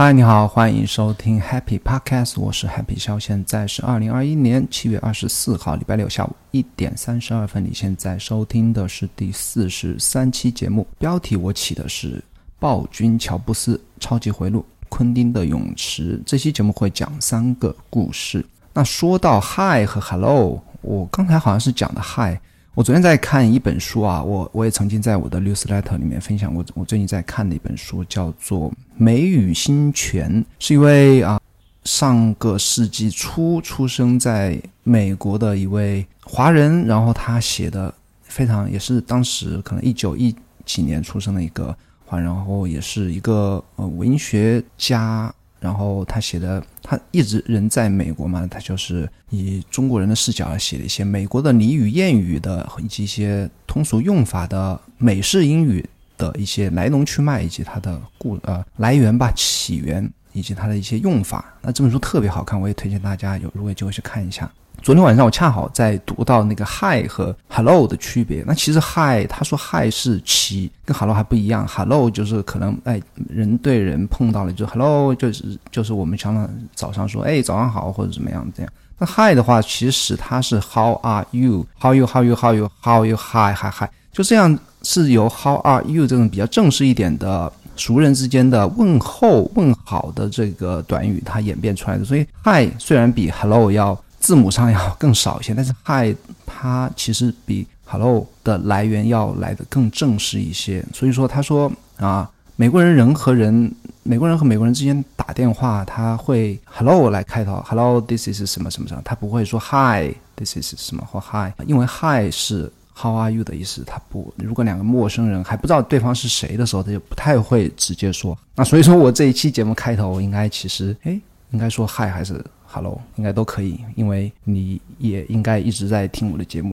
嗨，你好，欢迎收听 Happy Podcast，我是 Happy 肖，现在是二零二一年七月二十四号，礼拜六下午一点三十二分。你现在收听的是第四十三期节目，标题我起的是《暴君乔布斯超级回路：昆汀的泳池》。这期节目会讲三个故事。那说到 Hi 和 Hello，我刚才好像是讲的 Hi。我昨天在看一本书啊，我我也曾经在我的 newsletter 里面分享过。我最近在看的一本书叫做《梅雨新泉》，是一位啊上个世纪初出生在美国的一位华人，然后他写的非常也是当时可能一九一几年出生的一个华人，然后也是一个呃文学家。然后他写的，他一直人在美国嘛，他就是以中国人的视角写了一些美国的俚语、谚语的，以及一些通俗用法的美式英语的一些来龙去脉，以及它的故呃来源吧、起源，以及它的一些用法。那这本书特别好看，我也推荐大家有如果有机会去看一下。昨天晚上我恰好在读到那个 Hi 和 Hello 的区别。那其实 Hi 他说 Hi 是齐，跟 Hello 还不一样。Hello 就是可能哎人对人碰到了就 Hello 就是就是我们常常早上说哎早上好或者怎么样这样。那 Hi 的话其实它是 How are you？How you How you How you How you Hi Hi Hi 就这样是由 How are you 这种比较正式一点的熟人之间的问候问好的这个短语它演变出来的。所以 Hi 虽然比 Hello 要字母上要更少一些，但是 Hi 它其实比 Hello 的来源要来的更正式一些。所以说，他说啊，美国人人和人，美国人和美国人之间打电话，他会 Hello 来开头，Hello，this is 什么什么什么，他不会说 Hi，this is 什么或 Hi，因为 Hi 是 How are you 的意思，他不。如果两个陌生人还不知道对方是谁的时候，他就不太会直接说。那所以说我这一期节目开头应该其实哎，应该说 Hi 还是？Hello，应该都可以，因为你也应该一直在听我的节目。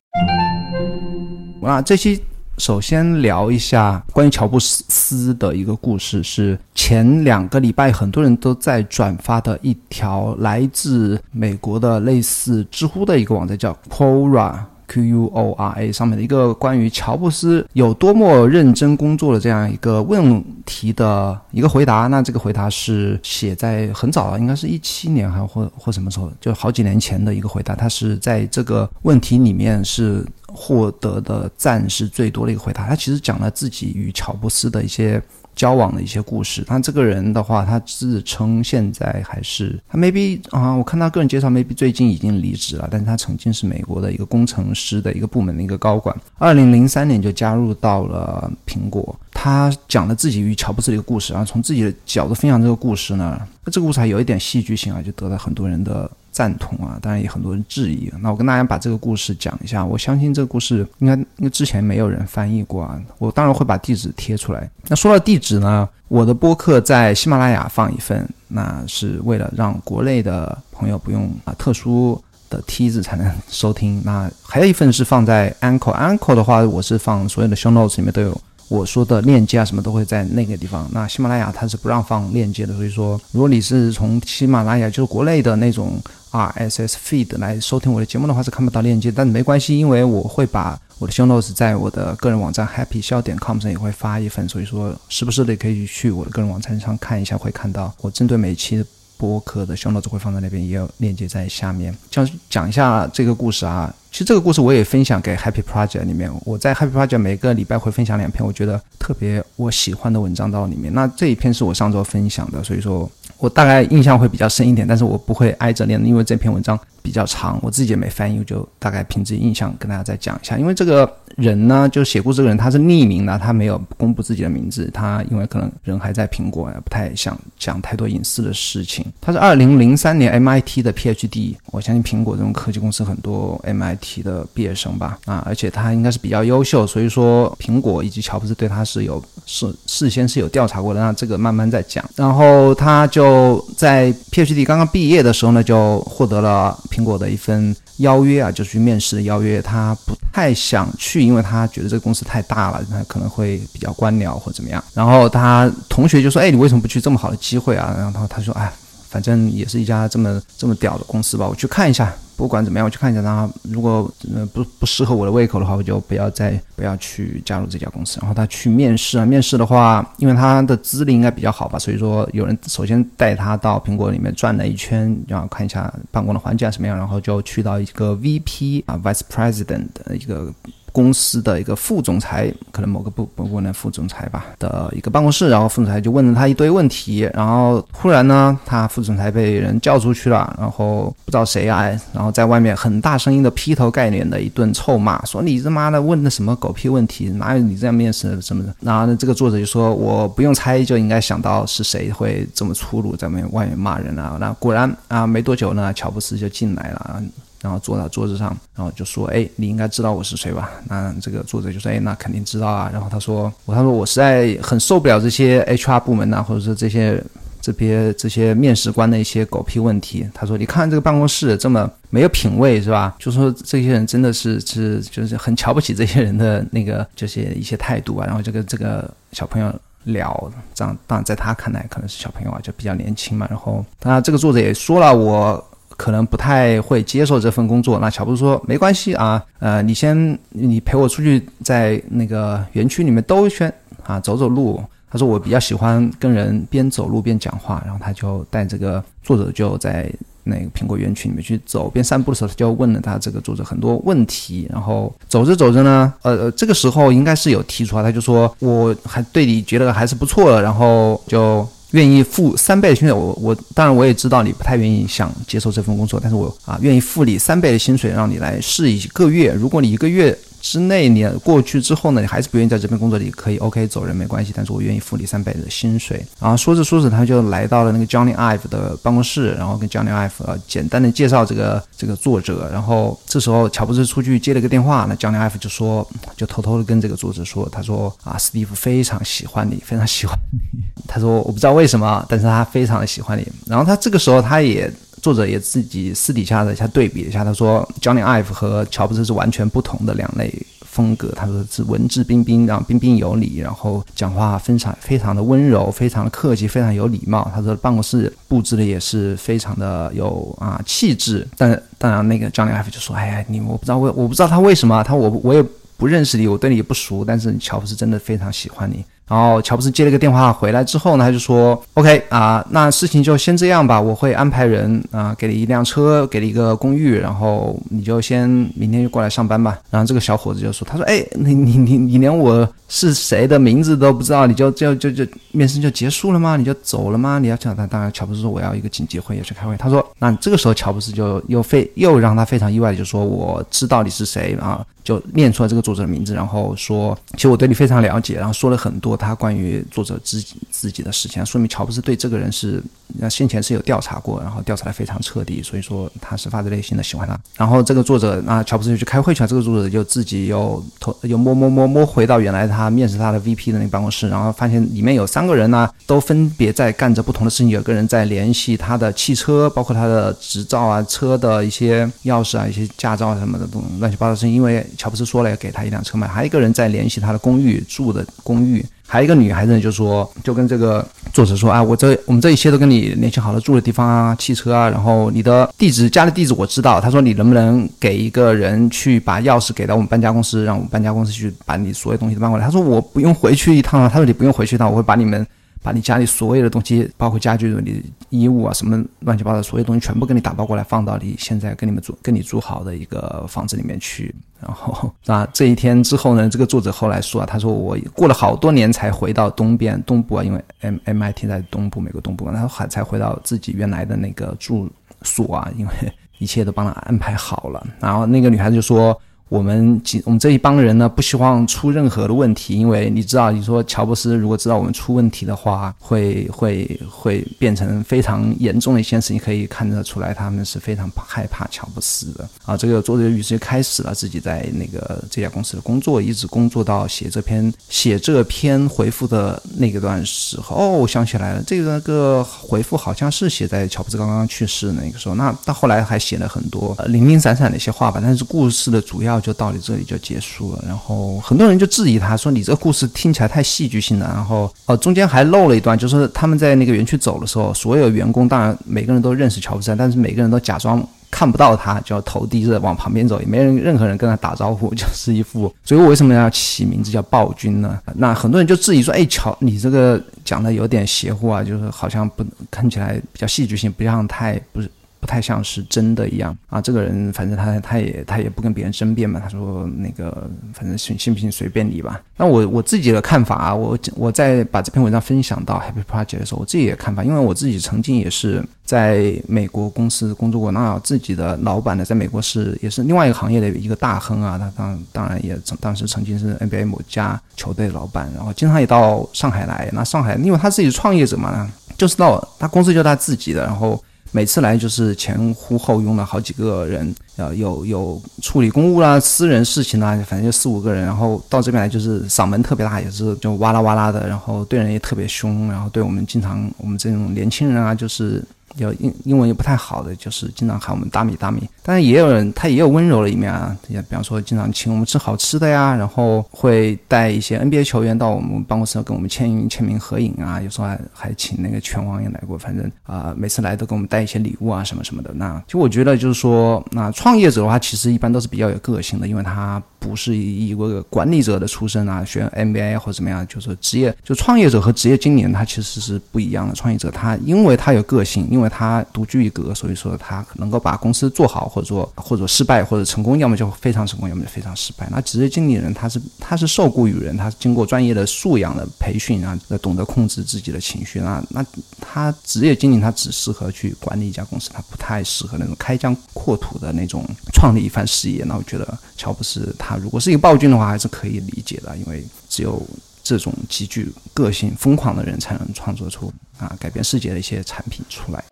那这期首先聊一下关于乔布斯的一个故事，是前两个礼拜很多人都在转发的一条来自美国的类似知乎的一个网站，叫 Quora。Q U O R A 上面的一个关于乔布斯有多么认真工作的这样一个问题的一个回答，那这个回答是写在很早了，应该是一七年还或或什么时候，就好几年前的一个回答。他是在这个问题里面是获得的赞是最多的一个回答。他其实讲了自己与乔布斯的一些。交往的一些故事，他这个人的话，他自称现在还是他 maybe 啊，我看他个人介绍 maybe 最近已经离职了，但是他曾经是美国的一个工程师的一个部门的一个高管，二零零三年就加入到了苹果。他讲了自己与乔布斯的一个故事，然后从自己的角度分享这个故事呢，那这个故事还有一点戏剧性啊，就得到很多人的。赞同啊，当然也很多人质疑。那我跟大家把这个故事讲一下。我相信这个故事应该因为之前没有人翻译过啊。我当然会把地址贴出来。那说到地址呢，我的播客在喜马拉雅放一份，那是为了让国内的朋友不用啊特殊的梯子才能收听。那还有一份是放在 Anchor，Anchor 的话我是放所有的 Show Notes 里面都有。我说的链接啊，什么都会在那个地方。那喜马拉雅它是不让放链接的，所以说，如果你是从喜马拉雅，就是国内的那种 RSS feed 来收听我的节目的话，是看不到链接。但没关系，因为我会把我的 show notes 在我的个人网站 happy 笑点 com 上也会发一份，所以说，时不时的可以去我的个人网站上看一下，会看到我针对每期播客的 show notes 会放在那边，也有链接在下面。讲讲一下这个故事啊。其实这个故事我也分享给 Happy Project 里面，我在 Happy Project 每个礼拜会分享两篇我觉得特别我喜欢的文章到里面。那这一篇是我上周分享的，所以说我大概印象会比较深一点，但是我不会挨着念，因为这篇文章比较长，我自己也没翻译，我就大概凭自己印象跟大家再讲一下。因为这个人呢，就写故事这个人他是匿名的，他没有公布自己的名字，他因为可能人还在苹果，不太想讲太多隐私的事情。他是二零零三年 MIT 的 PhD，我相信苹果这种科技公司很多 MIT。的毕业生吧，啊，而且他应该是比较优秀，所以说苹果以及乔布斯对他是有事事先是有调查过的，那这个慢慢再讲。然后他就在 PhD 刚刚毕业的时候呢，就获得了苹果的一份邀约啊，就是去面试的邀约。他不太想去，因为他觉得这个公司太大了，他可能会比较官僚或怎么样。然后他同学就说：“哎，你为什么不去？这么好的机会啊！”然后他他说：“哎。”反正也是一家这么这么屌的公司吧，我去看一下。不管怎么样，我去看一下。然后如果呃不不适合我的胃口的话，我就不要再不要去加入这家公司。然后他去面试啊，面试的话，因为他的资历应该比较好吧，所以说有人首先带他到苹果里面转了一圈，然后看一下办公的环境啊什么样，然后就去到一个 VP 啊，Vice President 的一个。公司的一个副总裁，可能某个部部门的副总裁吧的一个办公室，然后副总裁就问了他一堆问题，然后突然呢，他副总裁被人叫出去了，然后不知道谁啊，然后在外面很大声音的劈头盖脸的一顿臭骂，说你他妈的问的什么狗屁问题，哪有你这样面试什么的？然后呢，这个作者就说，我不用猜就应该想到是谁会这么粗鲁在外面外面骂人啊。那果然啊，没多久呢，乔布斯就进来了。然后坐到桌子上，然后就说：“哎，你应该知道我是谁吧？”那这个作者就说：“哎，那肯定知道啊。”然后他说：“我他说我实在很受不了这些 HR 部门呐，或者说这些这些这些面试官的一些狗屁问题。”他说：“你看这个办公室这么没有品位是吧？就说这些人真的是是就是很瞧不起这些人的那个这些一些态度啊。”然后这个这个小朋友聊这样，当然在他看来可能是小朋友啊，就比较年轻嘛。然后他这个作者也说了我。可能不太会接受这份工作。那乔布斯说：“没关系啊，呃，你先你陪我出去，在那个园区里面兜一圈啊，走走路。”他说：“我比较喜欢跟人边走路边讲话。”然后他就带这个作者就在那个苹果园区里面去走，边散步的时候，他就问了他这个作者很多问题。然后走着走着呢，呃，这个时候应该是有提出来，他就说：“我还对你觉得还是不错的。”然后就。愿意付三倍的薪水，我我当然我也知道你不太愿意想接受这份工作，但是我啊愿意付你三倍的薪水，让你来试一个月。如果你一个月。之内你过去之后呢，你还是不愿意在这边工作，你可以 OK 走人没关系，但是我愿意付你三倍的薪水。然后说着说着，他就来到了那个 Johnny Ive 的办公室，然后跟 Johnny Ive 呃简单的介绍这个这个作者。然后这时候乔布斯出去接了个电话，那 Johnny Ive 就说，就偷偷的跟这个作者说，他说啊，史蒂夫非常喜欢你，非常喜欢你。他说我不知道为什么，但是他非常的喜欢你。然后他这个时候他也。作者也自己私底下的一下对比了一下，他说，Johnny Ive 和乔布斯是完全不同的两类风格。他说是文质彬彬，然后彬彬有礼，然后讲话非常非常的温柔，非常的客气，非常有礼貌。他说办公室布置的也是非常的有啊气质。但当然，那个 Johnny Ive 就说，哎呀，你我不知道为我不知道他为什么，他我我也不认识你，我对你也不熟，但是乔布斯真的非常喜欢你。然后乔布斯接了个电话回来之后呢，他就说：“OK 啊，那事情就先这样吧，我会安排人啊，给你一辆车，给你一个公寓，然后你就先明天就过来上班吧。”然后这个小伙子就说：“他说，哎，你你你你连我是谁的名字都不知道，你就就就就面试就结束了吗？你就走了吗？你要讲他？当然，乔布斯说我要一个紧急会议去开会。他说，那这个时候乔布斯就又非又让他非常意外的就说，我知道你是谁啊。”就念出了这个作者的名字，然后说，其实我对你非常了解，然后说了很多他关于作者自己自己的事情，说明乔布斯对这个人是，那先前是有调查过，然后调查的非常彻底，所以说他是发自内心的喜欢他。然后这个作者，那乔布斯就去开会去了，这个作者就自己又偷又摸摸摸摸回到原来他面试他的 VP 的那个办公室，然后发现里面有三个人呢，都分别在干着不同的事情，有个人在联系他的汽车，包括他的执照啊、车的一些钥匙啊、一些驾照啊什么的东乱七八糟事情，因为。乔布斯说了要给他一辆车嘛，还有一个人在联系他的公寓住的公寓，还有一个女孩子就说，就跟这个作者说啊，我这我们这一切都跟你联系好了，住的地方啊，汽车啊，然后你的地址家的地址我知道。他说你能不能给一个人去把钥匙给到我们搬家公司，让我们搬家公司去把你所有东西都搬过来。他说我不用回去一趟啊，他说你不用回去一趟，我会把你们。把你家里所有的东西，包括家具、你衣物啊，什么乱七八糟所有东西，全部给你打包过来，放到你现在跟你们住、跟你住好的一个房子里面去。然后，那这一天之后呢？这个作者后来说啊，他说我过了好多年才回到东边东部啊，因为 M M I T 在东部，美国东部，然后还才回到自己原来的那个住所啊，因为一切都帮他安排好了。然后那个女孩子就说。我们几我们这一帮人呢，不希望出任何的问题，因为你知道，你说乔布斯如果知道我们出问题的话，会会会变成非常严重的一件事情，可以看得出来，他们是非常害怕乔布斯的啊。这个作者于是就开始了自己在那个这家公司的工作，一直工作到写这篇写这篇回复的那个段时候。哦，我想起来了，这个个回复好像是写在乔布斯刚刚去世那个时候。那到后来还写了很多零零散散的一些话吧，但是故事的主要。就到你这里就结束了。然后很多人就质疑他说：“你这个故事听起来太戏剧性了。”然后哦，中间还漏了一段，就是他们在那个园区走的时候，所有员工当然每个人都认识乔布斯，但是每个人都假装。看不到他，就要头低着往旁边走，也没人任何人跟他打招呼，就是一副。所以我为什么要起名字叫暴君呢？那很多人就质疑说：“哎，乔，你这个讲的有点邪乎啊，就是好像不看起来比较戏剧性，不像太不是。”不太像是真的一样啊！这个人反正他他也他也不跟别人争辩嘛。他说那个反正信信不信随便你吧。那我我自己的看法啊，我我在把这篇文章分享到 Happy Project 的时候，我自己的看法，因为我自己曾经也是在美国公司工作过，那自己的老板呢，在美国是也是另外一个行业的一个大亨啊。他当当然也曾当时曾经是 NBA 某家球队老板，然后经常也到上海来。那上海因为他自己是创业者嘛，就是到他公司就他自己的，然后。每次来就是前呼后拥的好几个人，呃，有有处理公务啦、私人事情啦，反正就四五个人，然后到这边来就是嗓门特别大，也是就哇啦哇啦的，然后对人也特别凶，然后对我们经常我们这种年轻人啊，就是。有英英文也不太好的，就是经常喊我们大米大米。但是也有人，他也有温柔的一面啊，也比方说经常请我们吃好吃的呀，然后会带一些 NBA 球员到我们办公室跟我们签签名合影啊，有时候还还请那个拳王也来过。反正啊，每次来都给我们带一些礼物啊什么什么的。那就我觉得就是说，那创业者的话，其实一般都是比较有个性的，因为他。不是以一个管理者的出身啊，学 MBA 或者怎么样，就是职业就创业者和职业经理人他其实是不一样的。创业者他因为他有个性，因为他独具一格，所以说他能够把公司做好，或者说或者失败或者成功，要么就非常成功，要么就非常失败。那职业经理人他是他是受雇于人，他是经过专业的素养的培训啊，懂得控制自己的情绪啊。那他职业经理他只适合去管理一家公司，他不太适合那种开疆扩土的那种创立一番事业。那我觉得乔布斯他。如果是一个暴君的话，还是可以理解的，因为只有这种极具个性、疯狂的人，才能创作出啊改变世界的一些产品出来。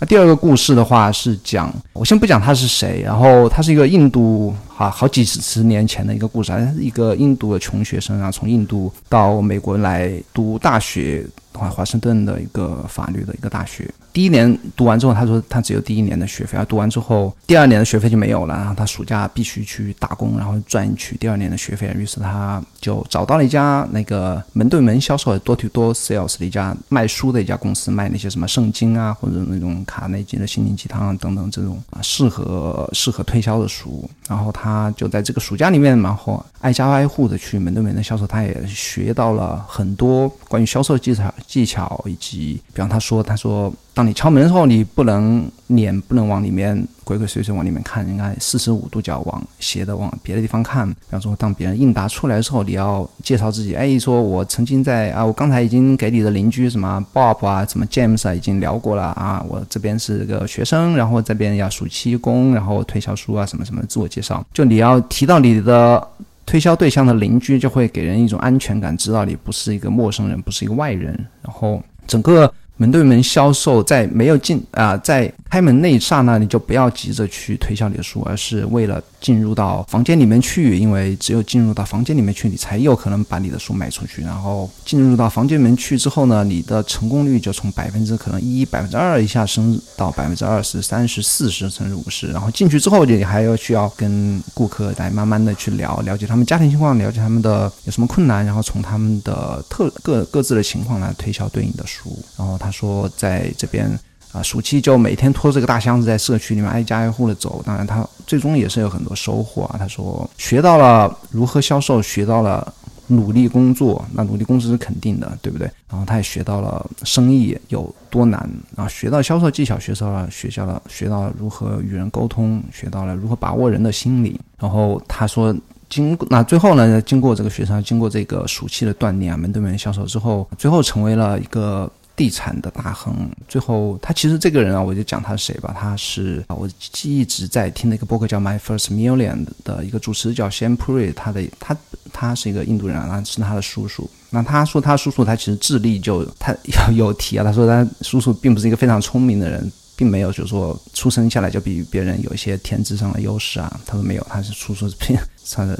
那第二个故事的话是讲，我先不讲他是谁，然后他是一个印度啊好几十年前的一个故事，他是一个印度的穷学生啊，从印度到美国来读大学。华华盛顿的一个法律的一个大学，第一年读完之后，他说他只有第一年的学费，而读完之后，第二年的学费就没有了。然后他暑假必须去打工，然后赚取第二年的学费。于是他就找到了一家那个门对门销售多 to 多 sales 的一家卖书的一家公司，卖那些什么圣经啊，或者那种卡内基的心灵鸡汤啊等等这种适合适合推销的书。然后他就在这个暑假里面，然后挨家挨户的去门对门的销售，他也学到了很多关于销售技巧。技巧以及，比方他说，他说，当你敲门的时候，你不能脸不能往里面鬼鬼祟祟往里面看，应该四十五度角往斜的往别的地方看。比方说，当别人应答出来的时候，你要介绍自己，哎，说我曾经在啊，我刚才已经给你的邻居什么 Bob 啊，什么 James 啊，已经聊过了啊，我这边是个学生，然后这边要暑期工，然后推销书啊，什么什么自我介绍，就你要提到你的。推销对象的邻居就会给人一种安全感，知道你不是一个陌生人，不是一个外人，然后整个。门对门销售，在没有进啊，在开门那一刹那，你就不要急着去推销你的书，而是为了进入到房间里面去，因为只有进入到房间里面去，你才有可能把你的书卖出去。然后进入到房间里面去之后呢，你的成功率就从百分之可能一、百分之二一下升到百分之二十三、十、四十甚至五十。然后进去之后，你还要需要跟顾客来慢慢的去聊，了解他们家庭情况，了解他们的有什么困难，然后从他们的特各各自的情况来推销对应的书，然后。他说，在这边啊，暑期就每天拖着个大箱子在社区里面挨家挨户的走。当然，他最终也是有很多收获啊。他说，学到了如何销售，学到了努力工作。那努力工作是肯定的，对不对？然后他也学到了生意有多难啊，学到销售技巧，学到了学校了，学到了如何与人沟通，学到了如何把握人的心理。然后他说，经那最后呢，经过这个学生，经过这个暑期的锻炼啊，门对门销售之后，最后成为了一个。地产的大亨，最后他其实这个人啊，我就讲他是谁吧。他是啊，我一直在听的一个播客叫《My First Million》的一个主持叫 Shane Puri，他的他他是一个印度人啊，是他的叔叔。那他说他叔叔他其实智力就他有有提啊，他说他叔叔并不是一个非常聪明的人，并没有就是说出生下来就比别人有一些天资上的优势啊。他说没有，他是叔叔 是偏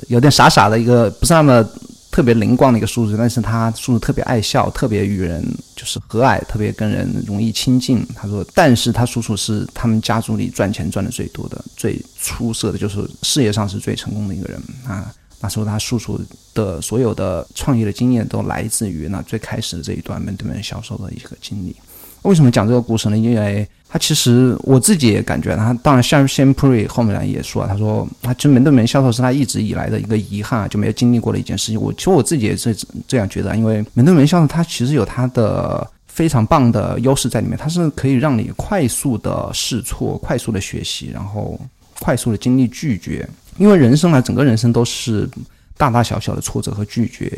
有点傻傻的一个，不是那么。特别灵光的一个叔叔，但是他叔叔特别爱笑，特别与人就是和蔼，特别跟人容易亲近。他说，但是他叔叔是他们家族里赚钱赚的最多的、最出色的，就是事业上是最成功的一个人啊。那时候他叔叔的所有的创业的经验都来自于那最开始的这一段门对门销售的一个经历。为什么讲这个故事呢？因为他其实我自己也感觉，他当然像 s h a m p r y 后面也说，他说他其实门对门销售是他一直以来的一个遗憾，就没有经历过的一件事情。我其实我自己也是这样觉得，因为门对门销售它其实有它的非常棒的优势在里面，它是可以让你快速的试错、快速的学习，然后快速的经历拒绝。因为人生啊，整个人生都是大大小小的挫折和拒绝。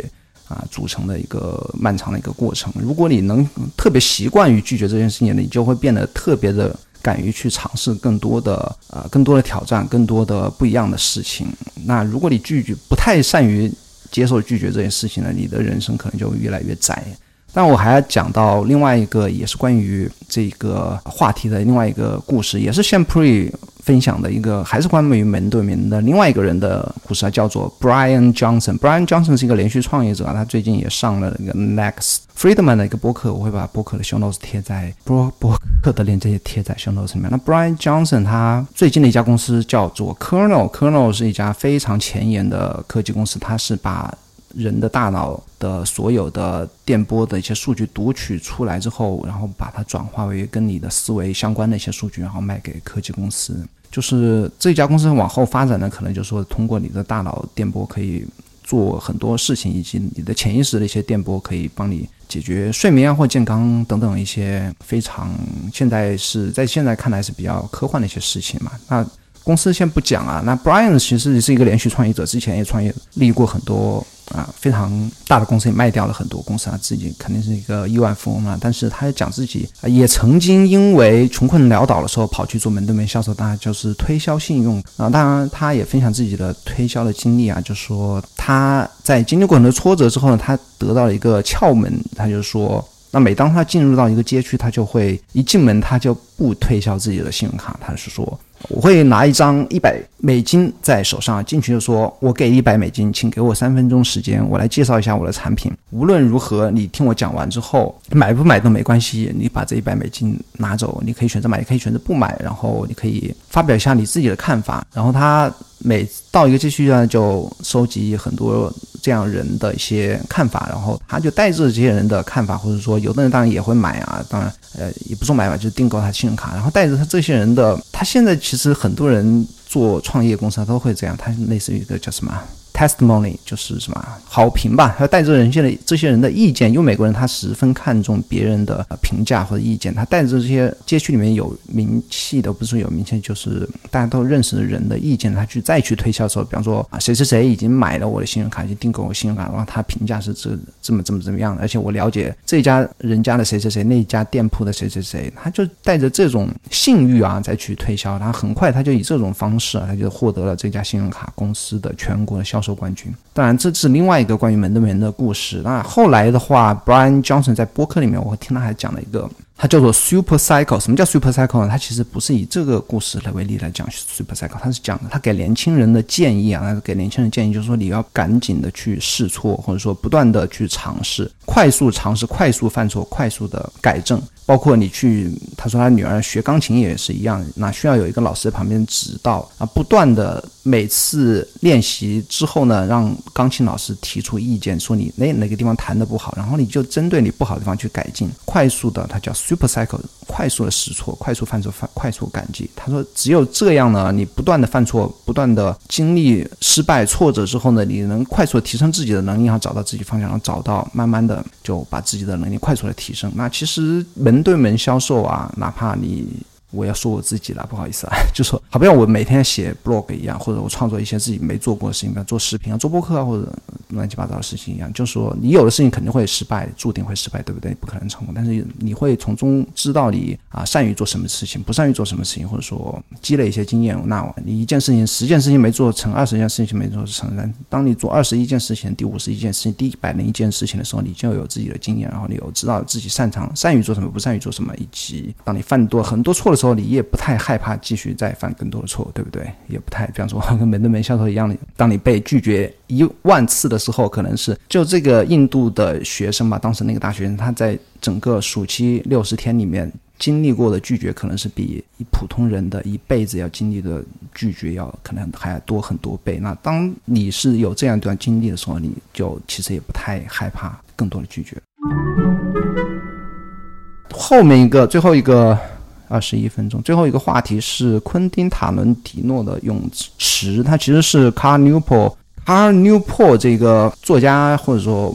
啊，组成的一个漫长的一个过程。如果你能特别习惯于拒绝这件事情，你就会变得特别的敢于去尝试更多的呃更多的挑战，更多的不一样的事情。那如果你拒绝不太善于接受拒绝这件事情呢，你的人生可能就越来越窄。但我还要讲到另外一个，也是关于这个话题的另外一个故事，也是 s h a m p r e 分享的一个，还是关于门对门的另外一个人的故事啊，叫做 Brian Johnson。Brian Johnson 是一个连续创业者啊，他最近也上了那个 Next Friedman 的一个播客，我会把播客的 show notes 贴在播播客的链接贴在 show notes 里面。那 Brian Johnson 他最近的一家公司叫做 Kernel，Kernel 是一家非常前沿的科技公司，它是把人的大脑的所有的电波的一些数据读取出来之后，然后把它转化为跟你的思维相关的一些数据，然后卖给科技公司。就是这家公司往后发展呢，可能就是说通过你的大脑电波可以做很多事情，以及你的潜意识的一些电波可以帮你解决睡眠啊或健康等等一些非常现在是在现在看来是比较科幻的一些事情嘛。那公司先不讲啊，那 Brian 其实是一个连续创业者，之前也创业立过很多。啊，非常大的公司也卖掉了很多公司啊，自己肯定是一个亿万富翁啊。但是他讲自己，也曾经因为穷困潦倒的时候跑去做门对门销售，当然就是推销信用啊。当然，他也分享自己的推销的经历啊，就说他在经历过很多挫折之后呢，他得到了一个窍门，他就说，那每当他进入到一个街区，他就会一进门他就不推销自己的信用卡，他是说。我会拿一张一百美金在手上进去就说：“我给一百美金，请给我三分钟时间，我来介绍一下我的产品。无论如何，你听我讲完之后，买不买都没关系。你把这一百美金拿走，你可以选择买，也可以选择不买。然后你可以发表一下你自己的看法。然后他每到一个街区呢，就收集很多这样人的一些看法，然后他就带着这些人的看法，或者说有的人当然也会买啊，当然呃也不说买吧，就是订购他信用卡，然后带着他这些人的，他现在其实其实很多人做创业公司都会这样，他类似于一个叫什么？testimony 就是什么好评吧，他带着人现在这些人的意见，因为美国人他十分看重别人的评价或者意见，他带着这些街区里面有名气的，不是有名气，就是大家都认识的人的意见，他去再去推销的时候，比方说啊谁谁谁已经买了我的信用卡，已经订购我信用卡，然后他评价是这这么这么怎么样的，而且我了解这家人家的谁谁谁，那家店铺的谁谁谁，他就带着这种信誉啊再去推销，他很快他就以这种方式啊，他就获得了这家信用卡公司的全国的销售。收冠军，当然这是另外一个关于门对门的故事。那后来的话，Brian Johnson 在播客里面，我听他还讲了一个。它叫做 Super Cycle，什么叫 Super Cycle 呢？它其实不是以这个故事来为例来讲 Super Cycle，它是讲的他给年轻人的建议啊，他给年轻人建议就是说你要赶紧的去试错，或者说不断的去尝试，快速尝试，快速犯错，快速的改正。包括你去，他说他女儿学钢琴也是一样，那需要有一个老师在旁边指导啊，不断的每次练习之后呢，让钢琴老师提出意见，说你哪哪个地方弹的不好，然后你就针对你不好的地方去改进，快速的，它叫。Super cycle，快速的试错，快速犯错，犯快速改进。他说，只有这样呢，你不断的犯错，不断的经历失败、挫折之后呢，你能快速的提升自己的能力，然后找到自己方向，然后找到慢慢的就把自己的能力快速的提升。那其实门对门销售啊，哪怕你。我要说我自己了，不好意思啊，就说好比我每天写 blog 一样，或者我创作一些自己没做过的事情，比如做视频啊、做播客啊，或者乱七八糟的事情一样，就是说你有的事情肯定会失败，注定会失败，对不对？不可能成功，但是你会从中知道你啊善于做什么事情，不善于做什么事情，或者说积累一些经验。那你一件事情、十件事情没做成，二十件事情没做成，当你做二十一件事情、第五十一件事情、第一百零一件事情的时候，你就有自己的经验，然后你有知道自己擅长、善于做什么，不善于做什么，以及当你犯多很多错时候。你也不太害怕继续再犯更多的错，对不对？也不太，比方说跟门对门销售一样的，当你被拒绝一万次的。时候，可能是就这个印度的学生吧，当时那个大学生，他在整个暑期六十天里面经历过的拒绝，可能是比普通人的一辈子要经历的拒绝要可能还要多很多倍。那当你是有这样一段经历的时候，你就其实也不太害怕更多的拒绝。后面一个最后一个二十一分钟，最后一个话题是昆汀塔伦蒂诺的泳池，它其实是 Car Newport。Car Newport 这个作家或者说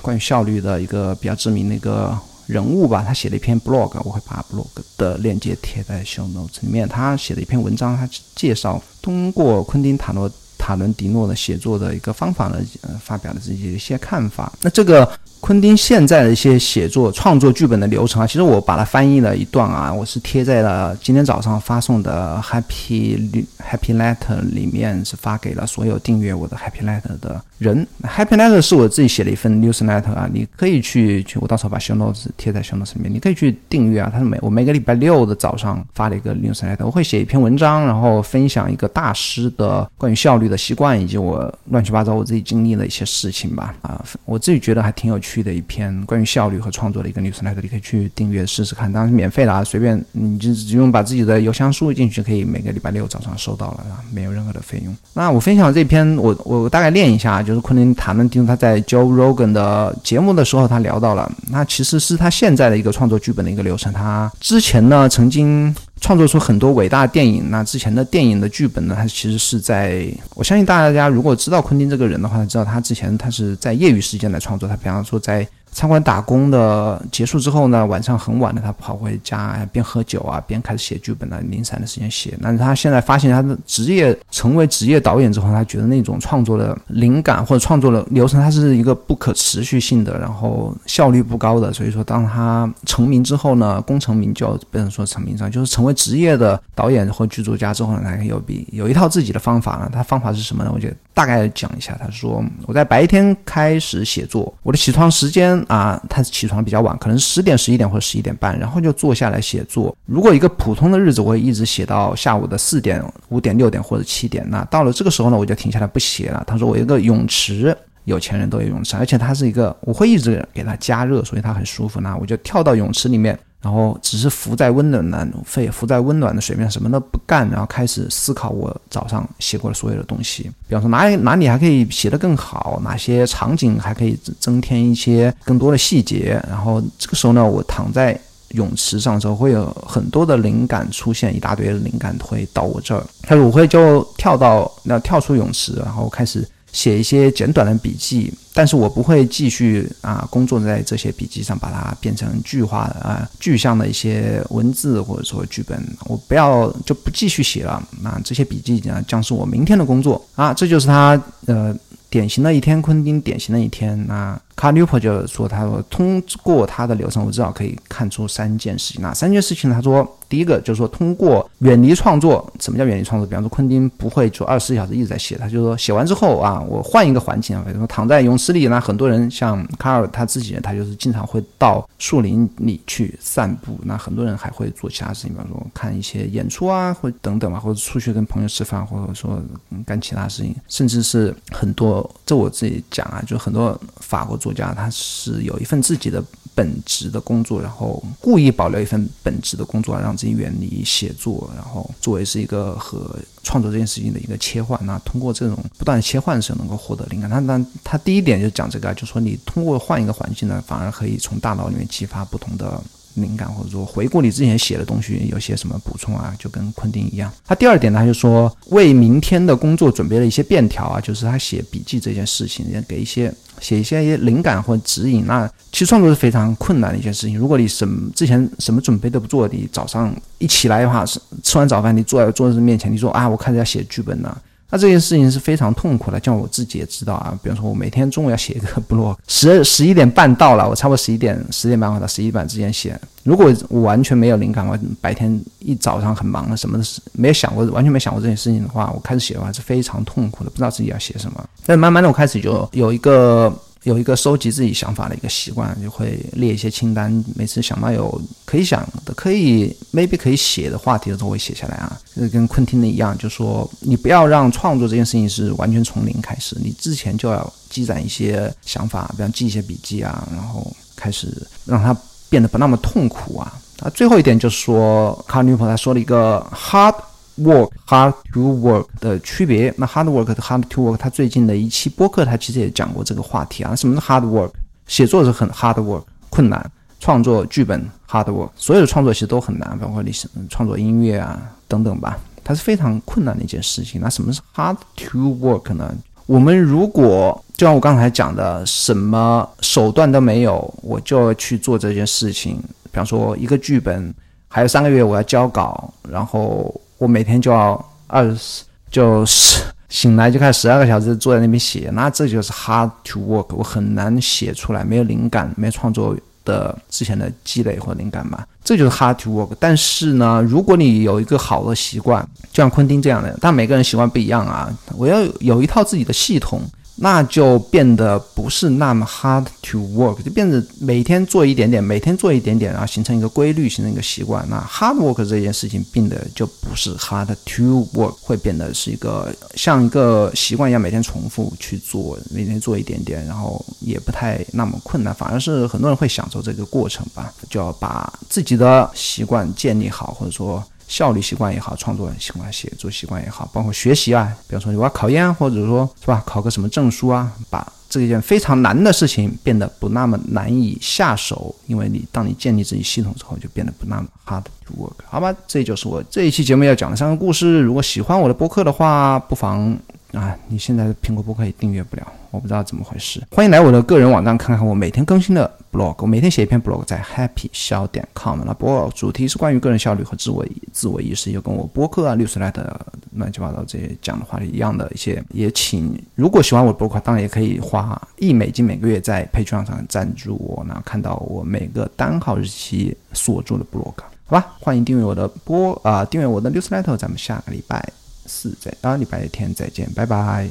关于效率的一个比较知名的一个人物吧，他写了一篇 blog，我会把 blog 的链接贴在 show notes 里面。他写了一篇文章，他介绍通过昆汀塔诺塔伦迪诺的写作的一个方法呢，呃，发表了自己一些看法。那这个。昆汀现在的一些写作、创作剧本的流程啊，其实我把它翻译了一段啊，我是贴在了今天早上发送的 Happy Happy Letter 里面，是发给了所有订阅我的 Happy Letter 的人。Happy Letter 是我自己写的一份 News Letter 啊，你可以去去，我到时候把 Show Notes 贴在 Show Notes 里面，你可以去订阅啊。它是每我每个礼拜六的早上发了一个 News Letter，我会写一篇文章，然后分享一个大师的关于效率的习惯，以及我乱七八糟我自己经历的一些事情吧。啊，我自己觉得还挺有趣。的一篇关于效率和创作的一个 newsletter，你可以去订阅试试看，当然是免费的啊，随便你就只用把自己的邮箱输入进去，就可以每个礼拜六早上收到了啊，没有任何的费用。那我分享这篇，我我大概练一下，就就是昆汀谈论丁他在 Joe Rogan 的节目的时候，他聊到了，那其实是他现在的一个创作剧本的一个流程。他之前呢，曾经。创作出很多伟大电影。那之前的电影的剧本呢？他其实是在，我相信大家如果知道昆汀这个人的话，知道他之前他是在业余时间来创作。他比方说在。餐馆打工的结束之后呢，晚上很晚的他跑回家，边喝酒啊边开始写剧本呢，零散的时间写。但是他现在发现他的职业成为职业导演之后，他觉得那种创作的灵感或者创作的流程，它是一个不可持续性的，然后效率不高的。所以说，当他成名之后呢，功成名就，不能说成名上，就是成为职业的导演或剧作家之后呢，他有比有一套自己的方法呢。他方法是什么呢？我觉得大概讲一下。他说，我在白天开始写作，我的起床时间。啊，他起床比较晚，可能十点、十一点或者十一点半，然后就坐下来写作。如果一个普通的日子，我会一直写到下午的四点、五点、六点或者七点。那到了这个时候呢，我就停下来不写了。他说我一个泳池，有钱人都有泳池，而且它是一个，我会一直给它加热，所以它很舒服。那我就跳到泳池里面。然后只是浮在温暖的肺，浮在温暖的水面，什么都不干，然后开始思考我早上写过的所有的东西。比方说哪里哪里还可以写得更好，哪些场景还可以增添一些更多的细节。然后这个时候呢，我躺在泳池上之后，会有很多的灵感出现，一大堆的灵感会到我这儿。他说我会就跳到那跳出泳池，然后开始。写一些简短的笔记，但是我不会继续啊工作在这些笔记上，把它变成具化的啊具象的一些文字或者说剧本，我不要就不继续写了。那这些笔记呢，将是我明天的工作啊，这就是他呃。典型的一天，昆汀典型的一天。那卡纽普就说：“他说通过他的流程，我至少可以看出三件事情。哪三件事情？他说，第一个就是说，通过远离创作。什么叫远离创作？比方说，昆汀不会就二十四小时一直在写，他就说写完之后啊，我换一个环境啊，比如说躺在泳池里。那很多人像卡尔他自己，他就是经常会到树林里去散步。那很多人还会做其他事情，比方说看一些演出啊，或等等吧，或者出去跟朋友吃饭，或者说干其他事情，甚至是很多。这我自己讲啊，就很多法国作家，他是有一份自己的本职的工作，然后故意保留一份本职的工作，让自己远离写作，然后作为是一个和创作这件事情的一个切换。那通过这种不断切换的时候，能够获得灵感。他那他第一点就讲这个，就说你通过换一个环境呢，反而可以从大脑里面激发不同的。灵感或者说回顾你之前写的东西，有些什么补充啊？就跟昆汀一样。他第二点呢，他就说为明天的工作准备了一些便条啊，就是他写笔记这件事情，给一些写一些灵感或指引。那其实创作是非常困难的一件事情。如果你什么之前什么准备都不做，你早上一起来的话，吃完早饭你坐在桌子面前，你说啊，我开始要写剧本了。那这件事情是非常痛苦的，像我自己也知道啊。比方说，我每天中午要写一个 blog，十十一点半到了，我差不多十一点十点半到十一点半之间写。如果我完全没有灵感，我白天一早上很忙啊，什么的没有想过，完全没想过这件事情的话，我开始写的话是非常痛苦的，不知道自己要写什么。但慢慢的，我开始就有一个有一个收集自己想法的一个习惯，就会列一些清单。每次想到有可以想的、可以 maybe 可以写的话题的时候，会写下来啊。跟昆汀的一样，就说你不要让创作这件事情是完全从零开始，你之前就要积攒一些想法，比方记一些笔记啊，然后开始让它变得不那么痛苦啊。啊，最后一点就是说，卡尔纽普他说了一个 hard。Work hard to work 的区别。那 hard work 和 hard to work，他最近的一期播客，他其实也讲过这个话题啊。什么是 hard work？写作是很 hard work，困难；创作剧本 hard work，所有的创作其实都很难，包括你创作音乐啊等等吧，它是非常困难的一件事情。那什么是 hard to work 呢？我们如果就像我刚才讲的，什么手段都没有，我就要去做这件事情。比方说，一个剧本还有三个月我要交稿，然后。我每天就要二十，就是醒来就开始十二个小时坐在那边写，那这就是 hard to work，我很难写出来，没有灵感，没创作的之前的积累或灵感嘛，这就是 hard to work。但是呢，如果你有一个好的习惯，就像昆汀这样的，但每个人习惯不一样啊，我要有一套自己的系统。那就变得不是那么 hard to work，就变得每天做一点点，每天做一点点，然后形成一个规律，形成一个习惯。那 hard work 这件事情变得就不是 hard to work，会变得是一个像一个习惯一样，每天重复去做，每天做一点点，然后也不太那么困难，反而是很多人会享受这个过程吧。就要把自己的习惯建立好，或者说。效率习惯也好，创作习惯、写作习惯也好，包括学习啊，比方说你要考研，或者说是吧，考个什么证书啊，把这一件非常难的事情变得不那么难以下手，因为你当你建立自己系统之后，就变得不那么 hard to work，好吧？这就是我这一期节目要讲的三个故事。如果喜欢我的播客的话，不妨。啊，你现在苹果播客也订阅不了，我不知道怎么回事。欢迎来我的个人网站看看我每天更新的 blog，我每天写一篇 blog 在 happy 小点 com。那 blog 主题是关于个人效率和自我自我意识，又跟我播客啊、六十来的乱七八糟这些讲的话题一样的一些。也请如果喜欢我的播客，当然也可以花一美金每个月在 Patreon 上赞助我，然后看到我每个单号日期所做的 blog，好吧？欢迎订阅我的播啊，订阅我的 newsletter，咱们下个礼拜。四在啊，礼拜天再见，拜拜。